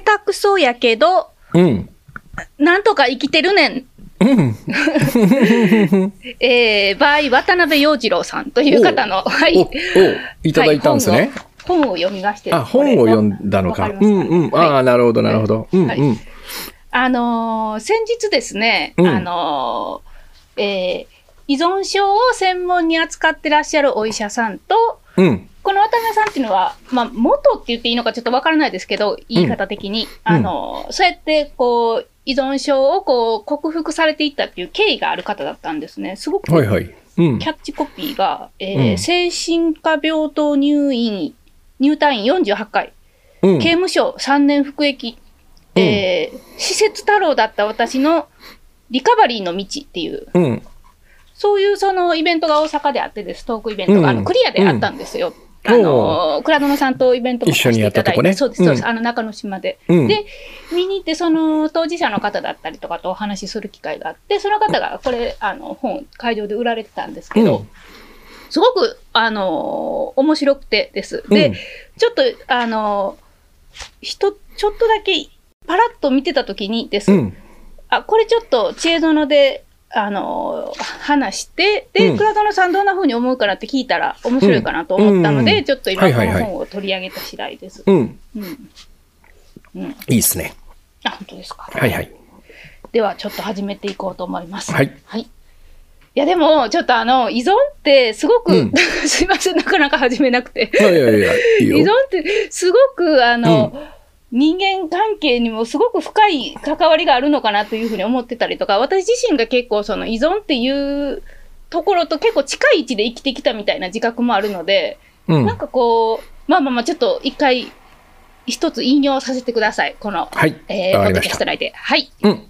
下手くそやけど、うん。なんとか生きてるねん。うん。えー、場合、渡辺洋次郎さんという方の、はい。いただいたんですね。はい本を本を読みまして。あ、本を読んだのか。わかうんうん。はいああ、なるほど、なるほど。うんはいうん。あのー先日ですね、うんあのーえー依存症を専門に扱ってらっしゃるお医者さんと、うん。この渡辺さんっていうのは、まあ、元って言っていいのかちょっとわからないですけど、言い方的に。あのーそうやって、こう、依存症をこう克服されていったっていう経緯がある方だったんですね。すごくはいはい。うんキ。ャッチコピーが、えーうん精神科病棟入院、入退院48回、うん刑務所3年服役、えー施設太郎だった私のリカバリーの道っていう、うん。そういうそのイベントが大阪であってです、トークイベントが、うんあのクリアであったんですよ。うんあの、倉園さんとイベントも一緒にやったとこねそうです、そうです、うんあの中之島で。うん。で、見に行って、その当事者の方だったりとかとお話しする機会があって、その方がこれ、あの本、会場で売られてたんですけど、うんすごく、あの面白くてです。で、うんちょっと、あの人、ちょっとだけ、パラッと見てたときにです、うん。あ、これちょっと知恵園で、あの話して、で、うん倉園さんどんな風に思うかなって聞いたら面白いかなと思ったので、うんちょっと今この本を取り上げた次第です。うん。うん。うん。いいですね。あ、本当ですか。はいはい。では、ちょっと始めていこうと思います。はい。はい。いや、でも、ちょっとあの、依存ってすごく、うん すいません、なかなか始めなくて。いやいやいや、依存よ。ってすごく、あの、人間関係にもすごく深い関わりがあるのかなというふうに思ってたりとか、私自身が結構その依存っていうところと結構近い位置で生きてきたみたいな自覚もあるので、うん。なんかこう、まあまあまあ、ちょっと一回、一つ引用させてください。この、はい。えー、ポッド。キャスト内で。はい。うん。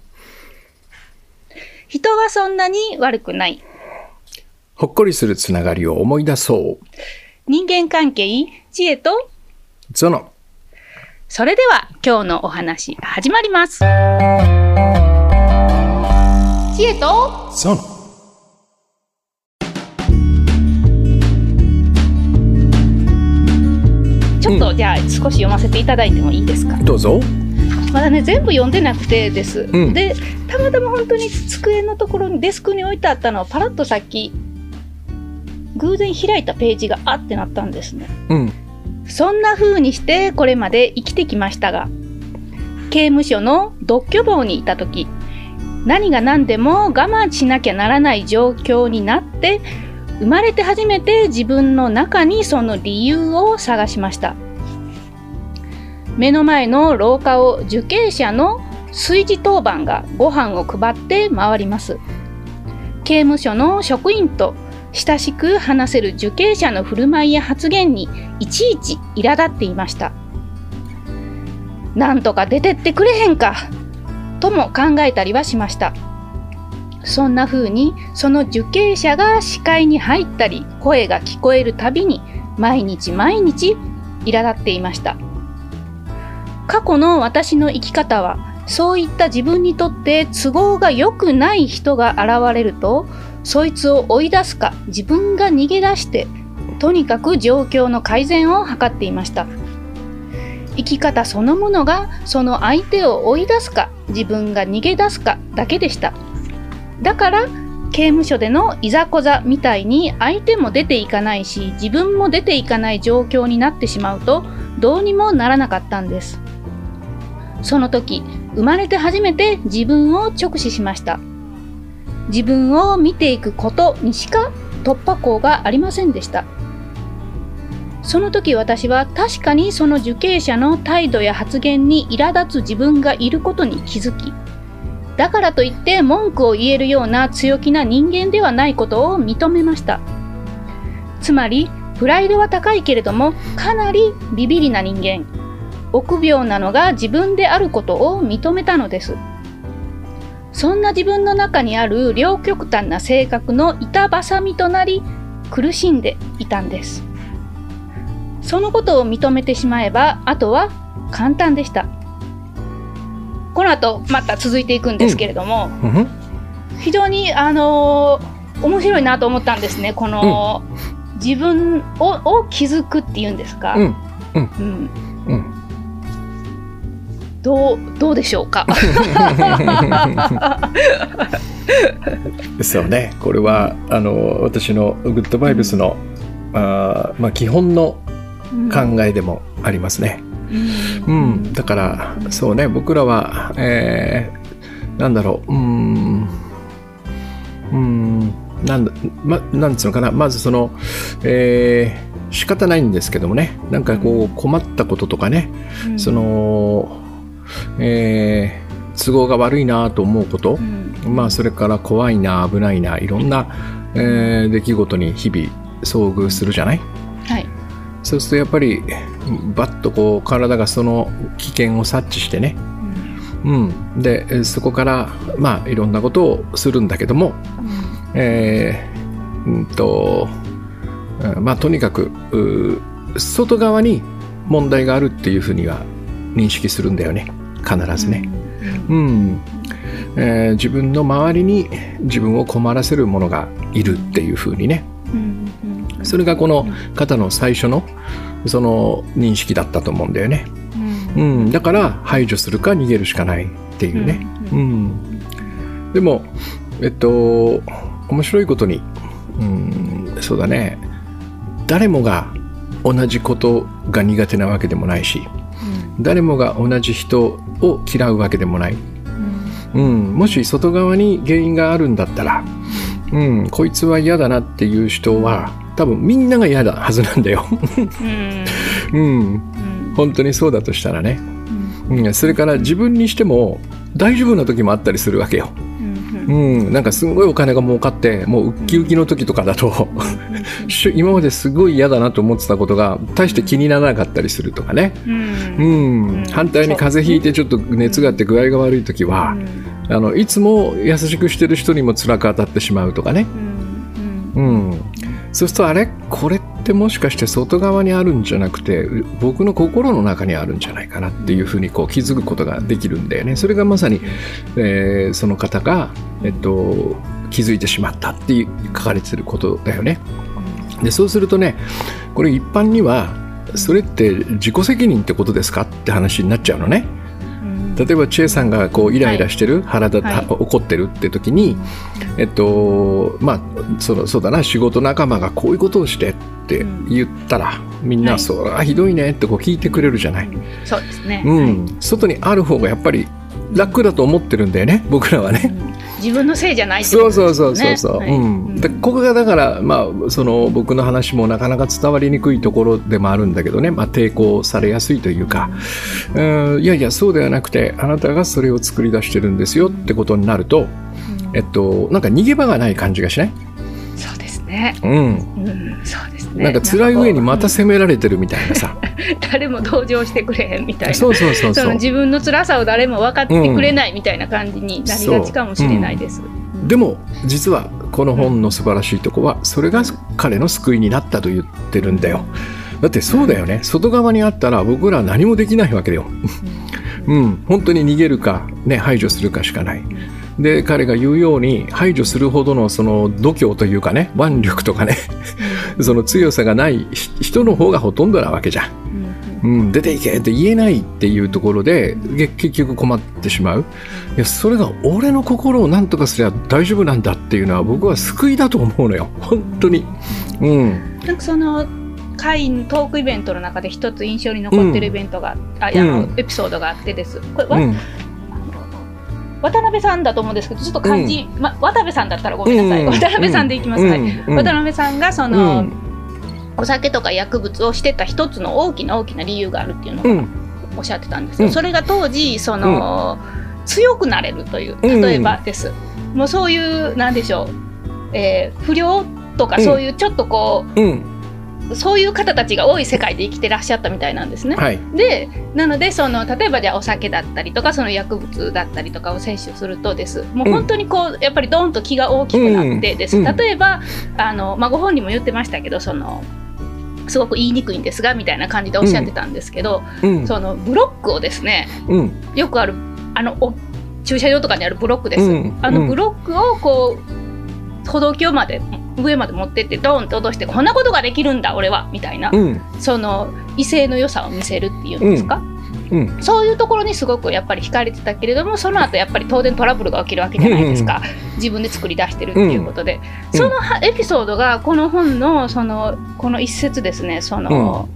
人はそんなに悪くない。ほっこりするつながりを思い出そう。人間関係、知恵と、ゾノ。それでは今日のお話始まります。知恵と、ゾノ。ちょっとじゃあ少し読ませていただいてもいいですか？どうぞ。まだね、全部読んでなくてです。んで、たまたま本当に机のところにデスクに置いてあったのをパラッとさっき、偶然開いたページがあってなったんですね。うん。そんな風にしてこれまで生きてきましたが、刑務所の独居房にいた時、何が何でも我慢しなきゃならない状況になって、生まれて初めて自分の中にその理由を探しました。目の前の廊下を受刑者の炊事当番がご飯を配って回ります。刑務所の職員と親しく話せる受刑者の振る舞いや発言にいちいち苛立っていました。なんとか出てってくれへんかとも考えたりはしました。そんな風にその受刑者が視界に入ったり声が聞こえるたびに毎日毎日苛立っていました。過去の私の生き方はそういった自分にとって都合が良くない人が現れるとそいつを追い出すか自分が逃げ出してとにかく状況の改善を図っていました。生き方そのものがその相手を追い出すか自分が逃げ出すかだけでした。だから刑務所でのいざこざみたいに相手も出ていかないし自分も出ていかない状況になってしまうとどうにもならなかったんです。その時生まれて初めて自分を直視しました。自分を見ていくことにしか突破口がありませんでした。その時私は確かにその受刑者の態度や発言に苛立つ自分がいることに気づきだからといって文句を言えるような強気な人間ではないことを認めました。つまりプライドは高いけれどもかなりビビりな人間。臆病なのが自分であることを認めたのです。そんな自分の中にある両極端な性格の板挟みとなり苦しんでいたんです。そのことを認めてしまえばあとは簡単でした。この後また続いていくんですけれども、うん。非常にあのー面白いなと思ったんですね。この、自分をを気づくっていうんですか、うん。うんうん。どうどうでしょうか？そうね。これはあの私のグッドバイブスの、あーまあ、基本の考えでもありますね。うん、だからそうね。僕らは、えーなんだろう。うーん。うーん。なんだまなんつうのかな。まずその、えー仕方ないんですけどもね。なんかこう困ったこととかね、うん。その、えー都合が悪いなと思うこと、うん。まあそれから怖いな危ないないろんな、えー出来事に日々遭遇するじゃない？はい。そうするとやっぱりバッとこう体がその危険を察知してね、うん、でえーそこからまあいろんなことをするんだけども、えーうんとうんまあとにかく外側に問題があるっていうふうには認識するんだよね。必ずね。うん。えー自分の周りに自分を困らせるものがいるっていうふうにね。うんうんそれがこの方の最初のその認識だったと思うんだよね、うん。うん、だから排除するか逃げるしかないっていうね、ううん。でもえっと面白いことに、うん、そうだね。誰もが同じことが苦手なわけでもないし誰もが同じ人を嫌うわけでもない。うん、もし外側に原因があるんだったら、うん、こいつは嫌だなっていう人は多分みんなが嫌だはずなんだよ。うん。本当にそうだとしたらね。うん。うん、それから自分にしても大丈夫な時もあったりするわけよ。うん。うん、なんかすごいお金が儲かってもうウッキウキの時とかだと し今まですごい嫌だなと思ってたことが大して気にならなかったりするとかね。うん。うん。うん。反対に風邪ひいてちょっと熱があって具合が悪い時は、あのいつも優しくしてる人にも辛く当たってしまうとかね、うん。うん。うん、そうするとあれ？これってもしかして外側にあるんじゃなくて僕の心の中にあるんじゃないかなっていうふうにこう気づくことができるんだよねそれがまさに、えーその方が、えっと、気づいてしまったっていう書かれてることだよね。でそうするとねこれ一般にはそれって自己責任ってことですかって話になっちゃうのね。例えばチェさんがこうイライラしてる、腹立はい。怒ってるって時に、えっとまあそのそうだな仕事仲間がこういうことをしてって言ったら、みんな、はい。それはひどいねってこう聞いてくれるじゃない、そうですね。うん。外にある方がやっぱり楽だと思ってるんだよね僕らはね。うん自分のせいじゃないってそうことそうですよね。そうそうそう、はい。うん、でここがだから、まあ、その僕の話もなかなか伝わりにくいところでもあるんだけどね、まあ、抵抗されやすいというか、うん、いやいやそうではなくてあなたがそれを作り出してるんですよってことになると、うん。えっと、なんか逃げ場がない感じがしない、ね。うん、うん、そうですね。なんか辛い上にまた責められてるみたいなさ、う 誰も同情してくれへんみたいな。そうそうそうそう。その自分の辛さを誰も分かってくれないみたいな感じになりがちかもしれないです。でも実はこの本の素晴らしいとこはそれが彼の救いになったと言ってるんだよ。だってそうだよね。外側にあったら僕らは何もできないわけだよ。うん。本当に逃げるか、ね、排除するかしかないで彼が言うように排除するほどのその度胸というかね腕力とかね その強さがないひ人の方がほとんどなわけじゃん。うん、出ていけって言えないっていうところでげ結局困ってしまう。いやそれが俺の心を何とかすれば大丈夫なんだっていうのは僕は救いだと思うのよ。本当に。うん。なんかその会のトークイベントの中で一つ印象に残ってるイベントが、あいやあのうん。エピソードがあってです。これ、わうん渡辺さんだと思うんですけど、ちょっと漢字、ま渡辺さんだったらごめんなさい。うん。渡辺さんでいきます。はい。うん。渡辺さんがその、うん。お酒とか薬物をしてた一つの大きな大きな理由があるっていうのをうん。おっしゃってたんですけど、うん。それが当時その、強くなれるといううん。例えばです、もうそういうなんでしょう、えー不良とかうん。そういうちょっとこうん。う、そういう方たちが多い世界で生きてらっしゃったみたいなんですね。はい。でなのでその例えばじゃあお酒だったりとかその薬物だったりとかを摂取するとです。もう本当にこうやっぱりドンと気が大きくなってです、うんうん。例えばあの、まあ、ご本人も言ってましたけどそのすごく言いにくいんですがみたいな感じでおっしゃってたんですけど、うん。そのブロックをですねうん。よくあるあのお駐車場とかにあるブロックです、うん。あのブロックをこう歩道橋まで上まで持ってってドーンと落としてこんなことができるんだ俺はみたいな、うん。その威勢の良さを見せるっていうんですか、うん。そういうところにすごくやっぱり惹かれてたけれどもその後やっぱり当然トラブルが起きるわけじゃないですか、自分で作り出してるっていうことで、うん。そのはエピソードがこの本のそのこの一節ですね。その、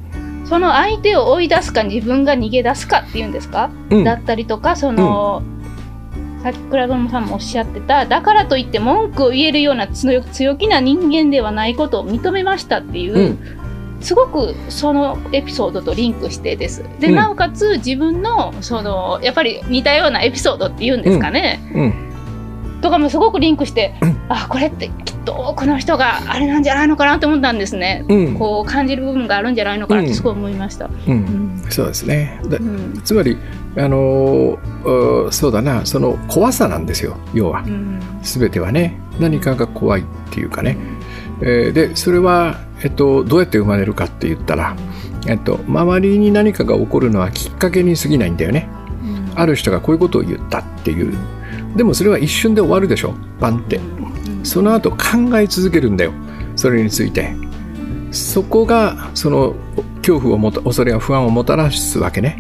その相手を追い出すか自分が逃げ出すかっていうんですか、うん。だったりとかその、さっき倉園さんもおっしゃってただからといって文句を言えるような強強気な人間ではないことを認めましたっていう、うん。すごくそのエピソードとリンクしてです。で、うん。なおかつ自分のそのやっぱり似たようなエピソードっていうんですかね、うん。とかもすごくリンクして、う んあこれってきっと多くの人があれなんじゃないのかなと思ったんですね。うん。こう感じる部分があるんじゃないのかなってすごい思いました。そうですね。つまりあのそうだな。その怖さなんですよ。要は。うん。全てはね。何かが怖いっていうかね、えーでそれは、えっと、どうやって生まれるかって言ったら、えっと、周りに何かが起こるのはきっかけに過ぎないんだよね。うん。ある人がこういうことを言ったっていう。でもそれは一瞬で終わるでしょ。バンって。うんその後考え続けるんだよ。それについて。そこがその恐怖をもた恐れや不安をもたらすわけね。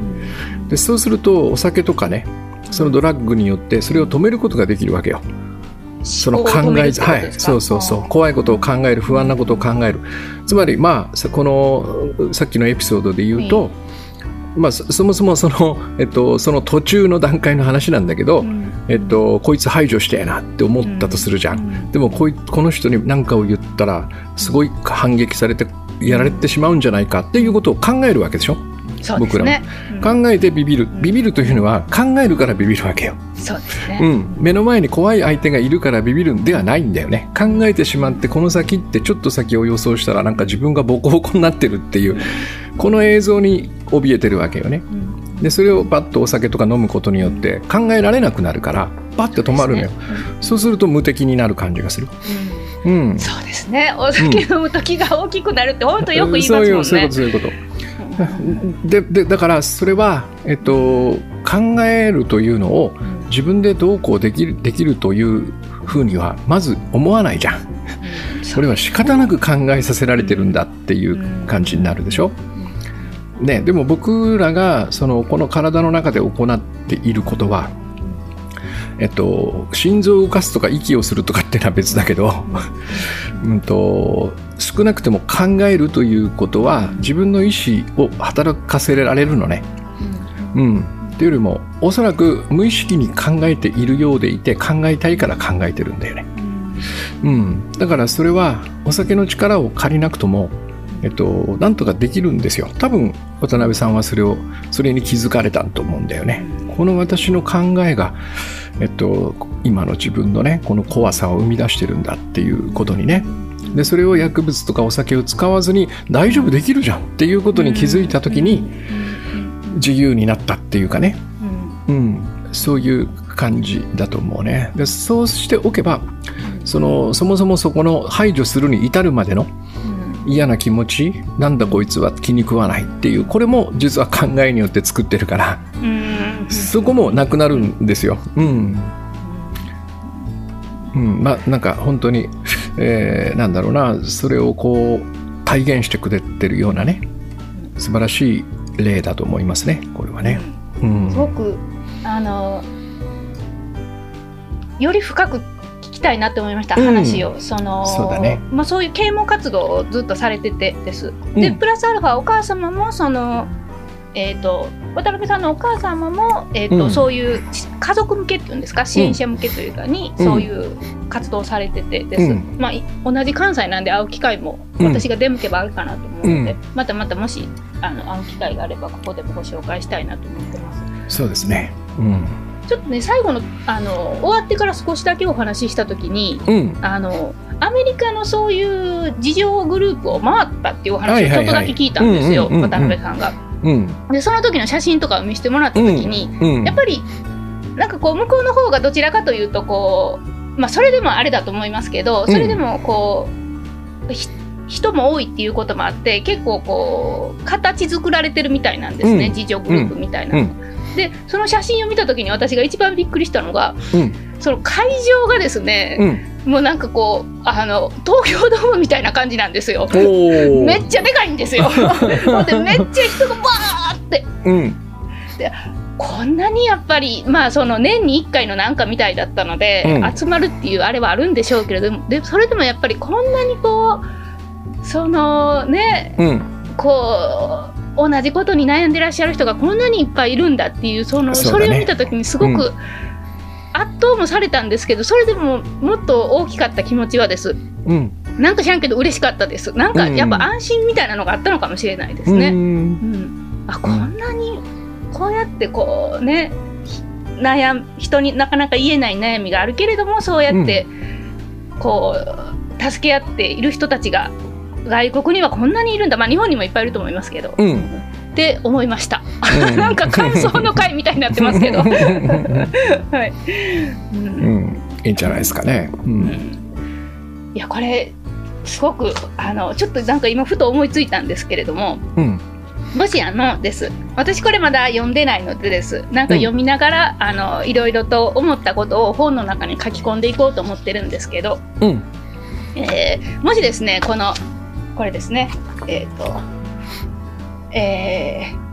でそうするとお酒とかねそのドラッグによってそれを止めることができるわけよ。その考えずはい。そうそうそう。怖いことを考える不安なことを考える。つまりまあさこのさっきのエピソードで言うと、まあ、そそもそもその,、えっと、その途中の段階の話なんだけど、えっと、こいつ排除してえなって思ったとするじゃん、でもこいこの人に何かを言ったらすごい反撃されてやられてしまうんじゃないかっていうことを考えるわけでしょ？僕らも。考えてビビる。ビビるというのは考えるからビビるわけよ、そうですね、うん、目の前に怖い相手がいるからビビるんではないんだよね。考えてしまってこの先ってちょっと先を予想したらなんか自分がボコボコになってるっていうこの映像に怯えてるわけよね。うん。でそれをパッとお酒とか飲むことによって考えられなくなるからパッて止まるのよ。そうですね。そうすると無敵になる感じがする。うん。うん。そうですね。お酒飲む時が大きくなるって本当よく言いますもんね、そういうそういうことそういうこと。ででだからそれは、えっと、考えるというのを自分でどうこうできるできるというふうにはまず思わないじゃん。それは仕方なく考えさせられてるんだっていう感じになるでしょ、ね、でも僕らがそのこの体の中で行っていることは、えっと、心臓を動かすとか息をするとかっていうのは別だけど、うんと少なくても考えるということは自分の意思を働かせられるのね。うん、っていうよりもおそらく無意識に考えているようでいて考えたいから考えてるんだよね。うん、だからそれはお酒の力を借りなくとも、えっと、なんとかできるんですよ。多分渡辺さんはそれをそれに気づかれたと思うんだよね。この私の考えが、えっと、今の自分のねこの怖さを生み出してるんだっていうことにね。でそれを薬物とかお酒を使わずに大丈夫できるじゃんっていうことに気づいた時に自由になったっていうかね、うん、そういう感じだと思うね。でそうしておけばそのそもそもそこの排除するに至るまでの嫌な気持ちなんだこいつは気に食わないっていうこれも実は考えによって作ってるから。そこもなくなるんですよ。うん。うん、まあなんか本当に、えーなんだろうな。それをこう体現してくれてるようなね。素晴らしい例だと思いますね。これはね。うん。すごくあのより深く聞きたいなって思いました、うん。話を。そのそうだね。まあ、そういう啓蒙活動をずっとされててです。でうん。プラスアルファお母様もそのえー、と渡辺さんのお母様も、えーとうん。そういう家族向けっていうんですか？支援者向けというかに、うん。そういう活動をされててです、うん。まあ、い同じ関西なんで会う機会もうん。私が出向けばあるかなと思うので、うん。またまたもしあの会う機会があればここでもご紹介したいなと思ってます。そうですね。うんちょっとね最後のあの終わってから少しだけお話しした時にうん。あのアメリカのそういう事情グループを回ったっていうお話をちょっとだけ聞いたんですよ、渡辺さんが。うん。でその時の写真とかを見せてもらった時に、うん。やっぱりなんかこう向こうの方がどちらかというとこうまあそれでもあれだと思いますけどそれでもこう、ひ人も多いっていうこともあって結構こう形作られてるみたいなんですね、うん。自助グループみたいなのでその写真を見た時に私が一番びっくりしたのがうん。その会場がですね、うん。もうなんかこうあの東京ドームみたいな感じなんですよ。めっちゃでかいんですよ。でめっちゃ人がバーって。うん。ででこんなにやっぱりまあその年に1回のなんかみたいだったので、うん。集まるっていうあれはあるんでしょうけれどもでそれでもやっぱりこんなにこうそのねうん。こう同じことに悩んでらっしゃる人がこんなにいっぱいいるんだっていうそのそ,、れを見た時にすごうく圧倒もされたんですけどそれでももっと大きかった気持ちはです。うん。なんか知らんけど嬉しかったです。なんかうん。やっぱ安心みたいなのがあったのかもしれないですうね。ん。うん、あこんなにこうやってこうねひ悩ん人になかなか言えない悩みがあるけれどもそうやってこう助け合っている人たちが外国にはこんなにいるんだ。まあ日本にもいっぱいいると思いますけど、うん。って思いました、うん。なんか感想の回みたいになってますけど。はい、ううん。んいいんじゃないですかね。ううん。んいやこれすごくあのちょっとなんか今ふと思いついたんですけれども。うん。もしあのです。私これまだ読んでないのでです。なんか読みながら、あのいろいろと思ったことを本の中に書き込んでいこうと思ってるんですけど、うん。えーもしですねこのこれですね。えっ、とえー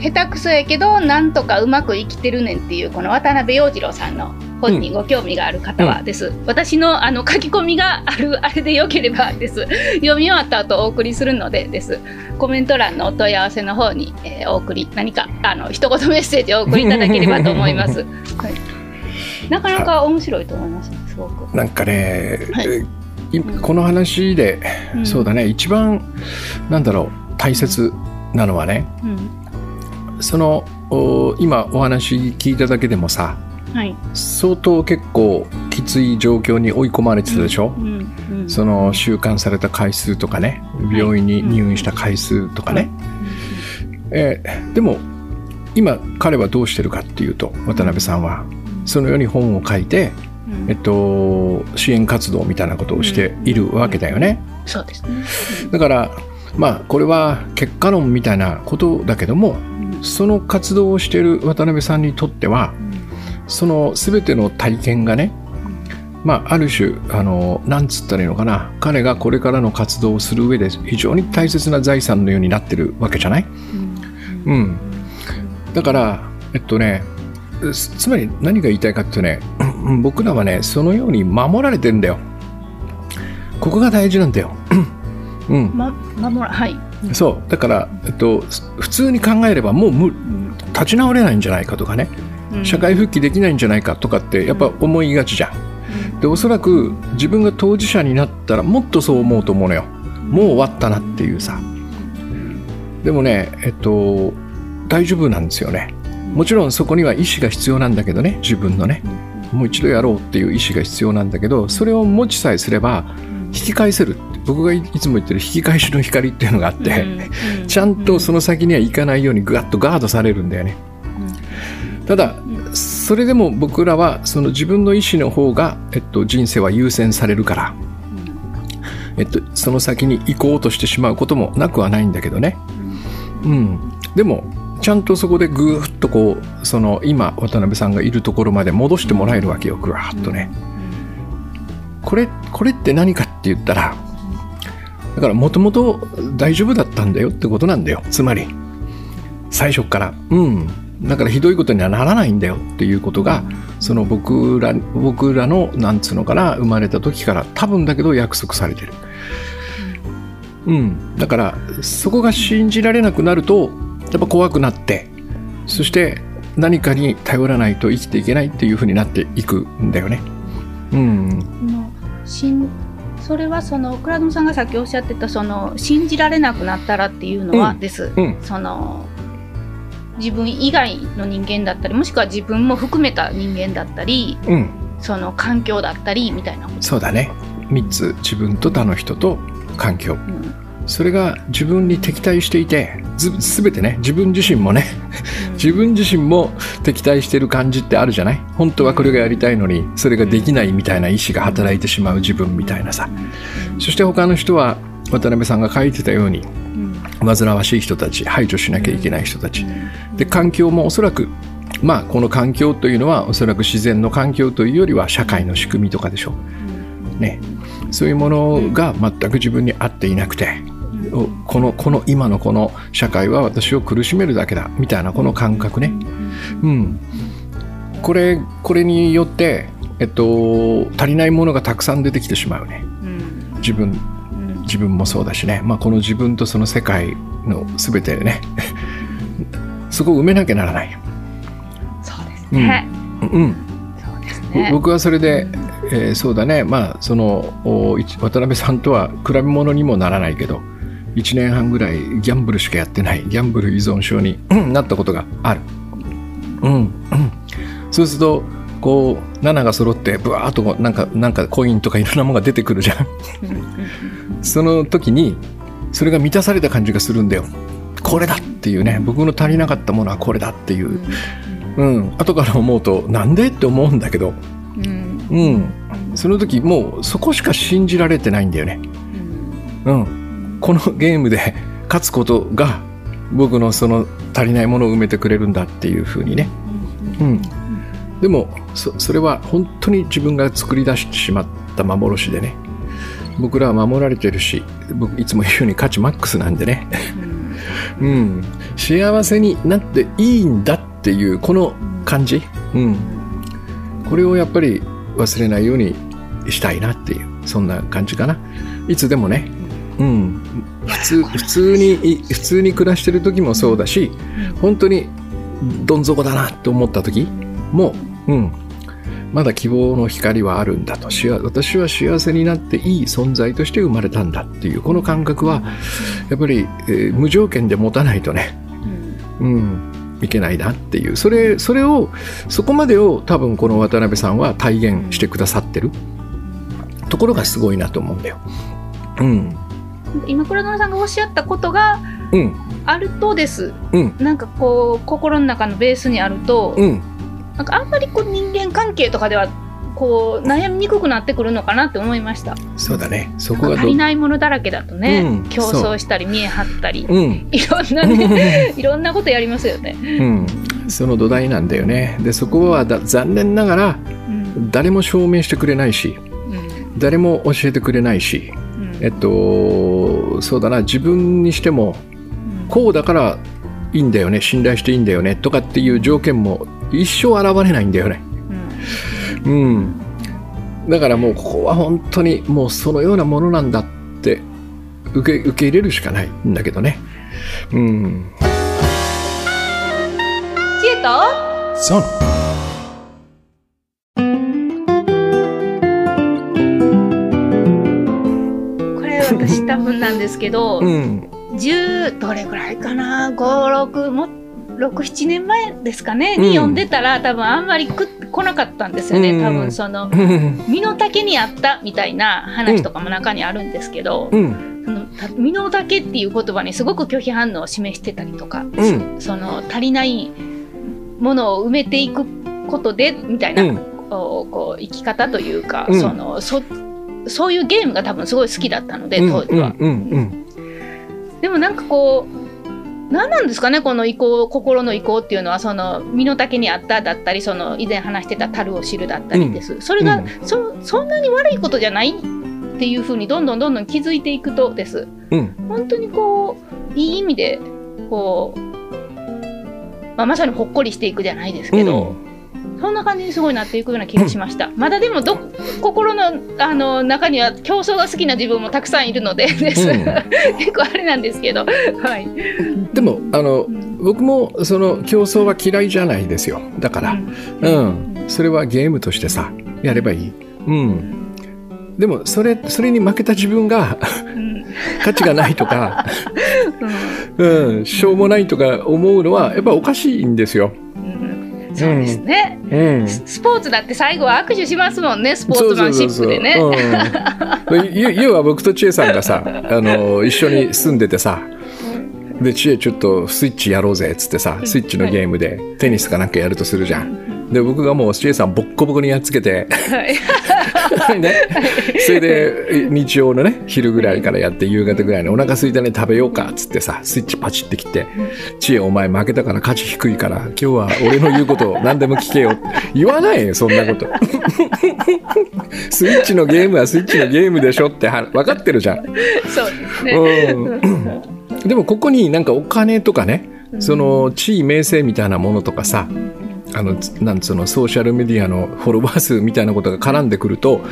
下手くそやけどなんとかうまく生きてるねんっていうこの渡辺陽次郎さんの本にご興味がある方はです、私のあの書き込みがあるあれでよければです。読み終わった後お送りするのでです。コメント欄のお問い合わせの方に、えーお送り何かあの一言メッセージをお送りいただければと思います、はい、なかなか面白いと思いますすごく、なんかね、はいいこの話で、うん。そうだね。一番なんだろう大切なのはねうん。そのお今お話聞いただけでもさはい。相当結構きつい状況に追い込まれてたでしょ、うん。うん。その収監された回数とかね病院に入院した回数とかね、えーでも今彼はどうしてるかっていうと渡辺さんは。そのように本を書いて、うんえっと、支援活動みたいなことをしているわけだよね。そうですね。だからまあこれは結果論みたいなことだけどもうん。その活動をしている渡辺さんにとってはその全ての体験がねまあある種あのなんつったらいいのかな彼がこれからの活動をする上で非常に大切な財産のようになってるわけじゃない？うん。うん。だからえっとねつつまり何が言いたいかっていうとねうん僕らはねそのように守られてるんだよ。ここが大事なんだよ。うん。ま守らはい。そう。だから、えっと、普通に考えればもう無うん立ち直れないんじゃないかとかね。うん。社会復帰できないんじゃないかとかってやっぱ思いがちじゃん。でおそらく自分が当事者になったらもっとそう思うと思うのよ。もう終わったなっていうさ。でもねえっと大丈夫なんですよね。もちろんそこには意思が必要なんだけどね自分のねもう一度やろうっていう意思が必要なんだけどそれを持ちさえすれば引き返せる。僕がいつも言ってる引き返しの光っていうのがあって、ちゃんとその先には行かないようにぐわっとガードされるんだよね。ただそれでも僕らはその自分の意思の方が、えっと、人生は優先されるから、えっと、その先に行こうとしてしまうこともなくはないんだけどね。うん、でもちゃんとそこでぐーっとこうその今渡辺さんがいるところまで戻してもらえるわけよぐわーっとね。これこれって何かって言ったらだからもともと大丈夫だったんだよってことなんだよ。つまり最初からうん。だからひどいことにはならないんだよっていうことがその僕ら僕らのなんつうのかな生まれた時から多分だけど約束されてる。うん。だからそこが信じられなくなるとやっぱ怖くなってそして何かに頼らないと生きていけないっていうふうになっていくんだよね。うん。のしん。それはその倉野さんがさっきおっしゃってたその信じられなくなったらっていうのはうん。です、うん。その自分以外の人間だったりもしくは自分も含めた人間だったりうん。その環境だったりみたいなこと、そうだね。3つ自分と他の人と環境。うんそれが自分に敵対していてず全てね自分自身もね自分自身も敵対してる感じってあるじゃない？本当はこれがやりたいのにそれができないみたいな意志が働いてしまう自分みたいなさ。そして他の人は渡辺さんが書いてたようにうん。煩わしい人たち排除しなきゃいけない人たち。うん。で環境もおそらくまあこの環境というのはおそらく自然の環境というよりは社会の仕組みとかでしょう。ね。そういうものが全く自分に合っていなくてこのこの今のこの社会は私を苦しめるだけだみたいなこの感覚ね、うん、これこれによって、えっと、足りないものがたくさん出てきてしまうね。うん。自分うん。自分もそうだしね、まあ、この自分とその世界の全てでね。そこを埋めなきゃならない、そうですね。うん、そうですぼね。僕はそれで、えーそうだね。まあその渡辺さんとは比べ物にもならないけど1年半ぐらいギャンブルしかやってないギャンブル依存症にうんなったことがある、うんうん、そうするとこう7が揃ってブワーっとこうなんかなんかコインとかいろんなものが出てくるじゃん。その時にそれが満たされた感じがするんだよ。これだっていうね。僕の足りなかったものはこれだっていう。う、うん、後から思うとなんでって思うんだけど。んうん。うん、その時もうそこしか信じられてないんだよね。うん。うん、このゲームで 勝つことが僕のその足りないものを埋めてくれるんだっていうふうにね。うん、でもそそれは本当に自分が作り出してしまった幻でね。僕らは守られてるし僕いつも言うように価値マックスなんでね、うん、幸せになっていいんだっていうこの感じ、うん、これをやっぱり忘れないようにしたいなっていうそんな感じかな。いつでもね、うん、普通普通にい普通に暮らしてる時もそうだし本当にどん底だなって思った時も、うん、まだ希望の光はあるんだと幸私は幸せになっていい存在として生まれたんだっていうこの感覚はやっぱり、えー無条件で持たないとね、うん、いけないなっていう。それそれをそこまでを多分この渡辺さんは体現してくださってる。ところがすごいなと思うんだよ。うん、今倉園さんがおっしゃったことがうん、あるとです。うん、なんかこう心の中のベースにあると、うん、なんかあんまりこう人間関係とかではこう悩みにくくなってくるのかなって思いました。そうだね。そこが足りないものだらけだとね、うん競争したり見え張ったり、うん、いろんなね いろんなことやりますよね。うん、その土台なんだよね。でそこはだ残念ながらうん誰も証明してくれないしうん誰も教えてくれないし、うんえっとそうだな自分にしてもこうだからいいんだよね信頼していいんだよねとかっていう条件も一生現れないんだよね。うん。うん、だからもうここは本当にもうそのようなものなんだって受け受け入れるしかないんだけどね。うん、知恵と私多分なんですけど、うん。10どれぐらいかな？56も67年前ですかね、にうん。読んでたら多分あんまり来なかったんですよね、うん。多分そのうん 身の丈にあったみたいな話とかも中にあるんですけど、うん。そのた身の丈っていう言葉にすごく拒否反応を示してたりとか、うん。その足りないものを埋めていくことでみたいな、うん。こう生き方というか、うん。そのそそういうゲームが多分すごい好きだったのでうん当時は。うんうんでもなんかこう何なんですかねこの意向心の意向っていうのはその身の丈にあっただったりその以前話してた樽を知るだったりです、それが、うん。そそんなに悪いことじゃないっていうふうにどんどんどんどん気づいていくとです。うん。本当にこういい意味でこう、まあ、まさにほっこりしていくじゃないですけど、そんな感じにすごいなっていくような気がしました。まだでもど心のあの中には競争が好きな自分もたくさんいるので うん。結構あれなんですけど、はい。でもあのうん。僕もその競争は嫌いじゃないですよ。だから、うん。それはゲームとしてさやればいい、うん、でもそれそれに負けた自分がうん。価値がないとか、うん。うん、しょうもないとか思うのはやっぱおかしいんですよ。うんそうですね、うん。ススポーツだって最後は握手しますもんねスポーツマンシップでね。要 は僕と千恵さんがさあの一緒に住んでてさで千恵ちょっとスイッチやろうぜっつってさスイッチのゲームでテニスかなんかやるとするじゃん。で僕がもう千恵さんボッコボコにやっつけてはい。ね、それで日曜のね昼ぐらいからやって夕方ぐらいにお腹空いたね食べようかっつってさスイッチパチって切って「知恵お前負けたから価値低いから今日は俺の言うことを何でも聞けよ」言わないよそんなこと。スイッチのゲームはスイッチのゲームでしょって分かってるじゃん。そうね、うん、でもここになんかお金とかねその地位名声みたいなものとかさあのなんつうのソーシャルメディアのフォロワー数みたいなことが絡んでくると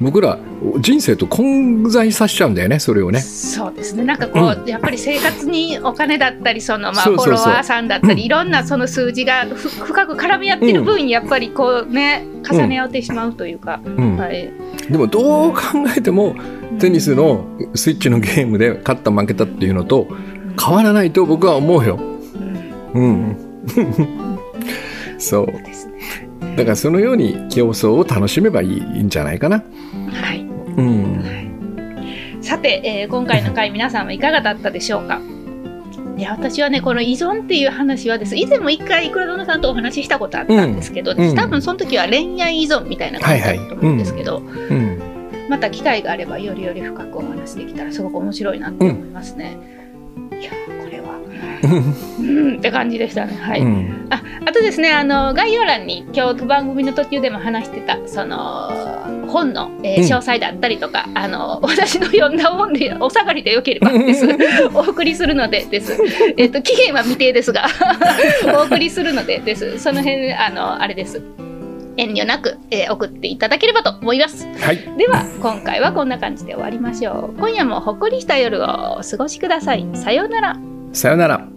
僕ら人生と混在させちゃうんだよねそれをね。そうですね。なんかこう、うん、やっぱり生活にお金だったりそのまあフォロワーさんだったりいろんなその数字が深く絡み合ってる分、やっぱりこうね重ね合ってしまうというか、はい、でもどう考えてもテニスのスイッチのゲームで勝った負けたっていうのと変わらないと僕は思うよ。うん、そう。だからそのように競争を楽しめばいいんじゃないかな。はい。うん。さて、えー、今回の回皆さんはいかがだったでしょうか？いや私はねこの依存っていう話はです以前も一回倉園さんとお話ししたことあったんですけど、うん、多分その時は恋愛依存みたいな感じだったと思うんですけど、また機会があればよりより深くお話できたらすごく面白いなと思いますね。うん、いやうん。って感じでしたね。はい。うん、ああとですねあの概要欄に今日番組の途中でも話してたその本の、えー、詳細だったりとか、うん、あの私の読んだ本でお下がりでよければです。お送りするのでです。えっ、ー、と期限は未定ですが お送りするのでです。その辺あのあれです。遠慮なく、えー、送っていただければと思います、はい、では今回はこんな感じで終わりましょう。今夜もほっこりした夜をお過ごしください。さようならさようなら。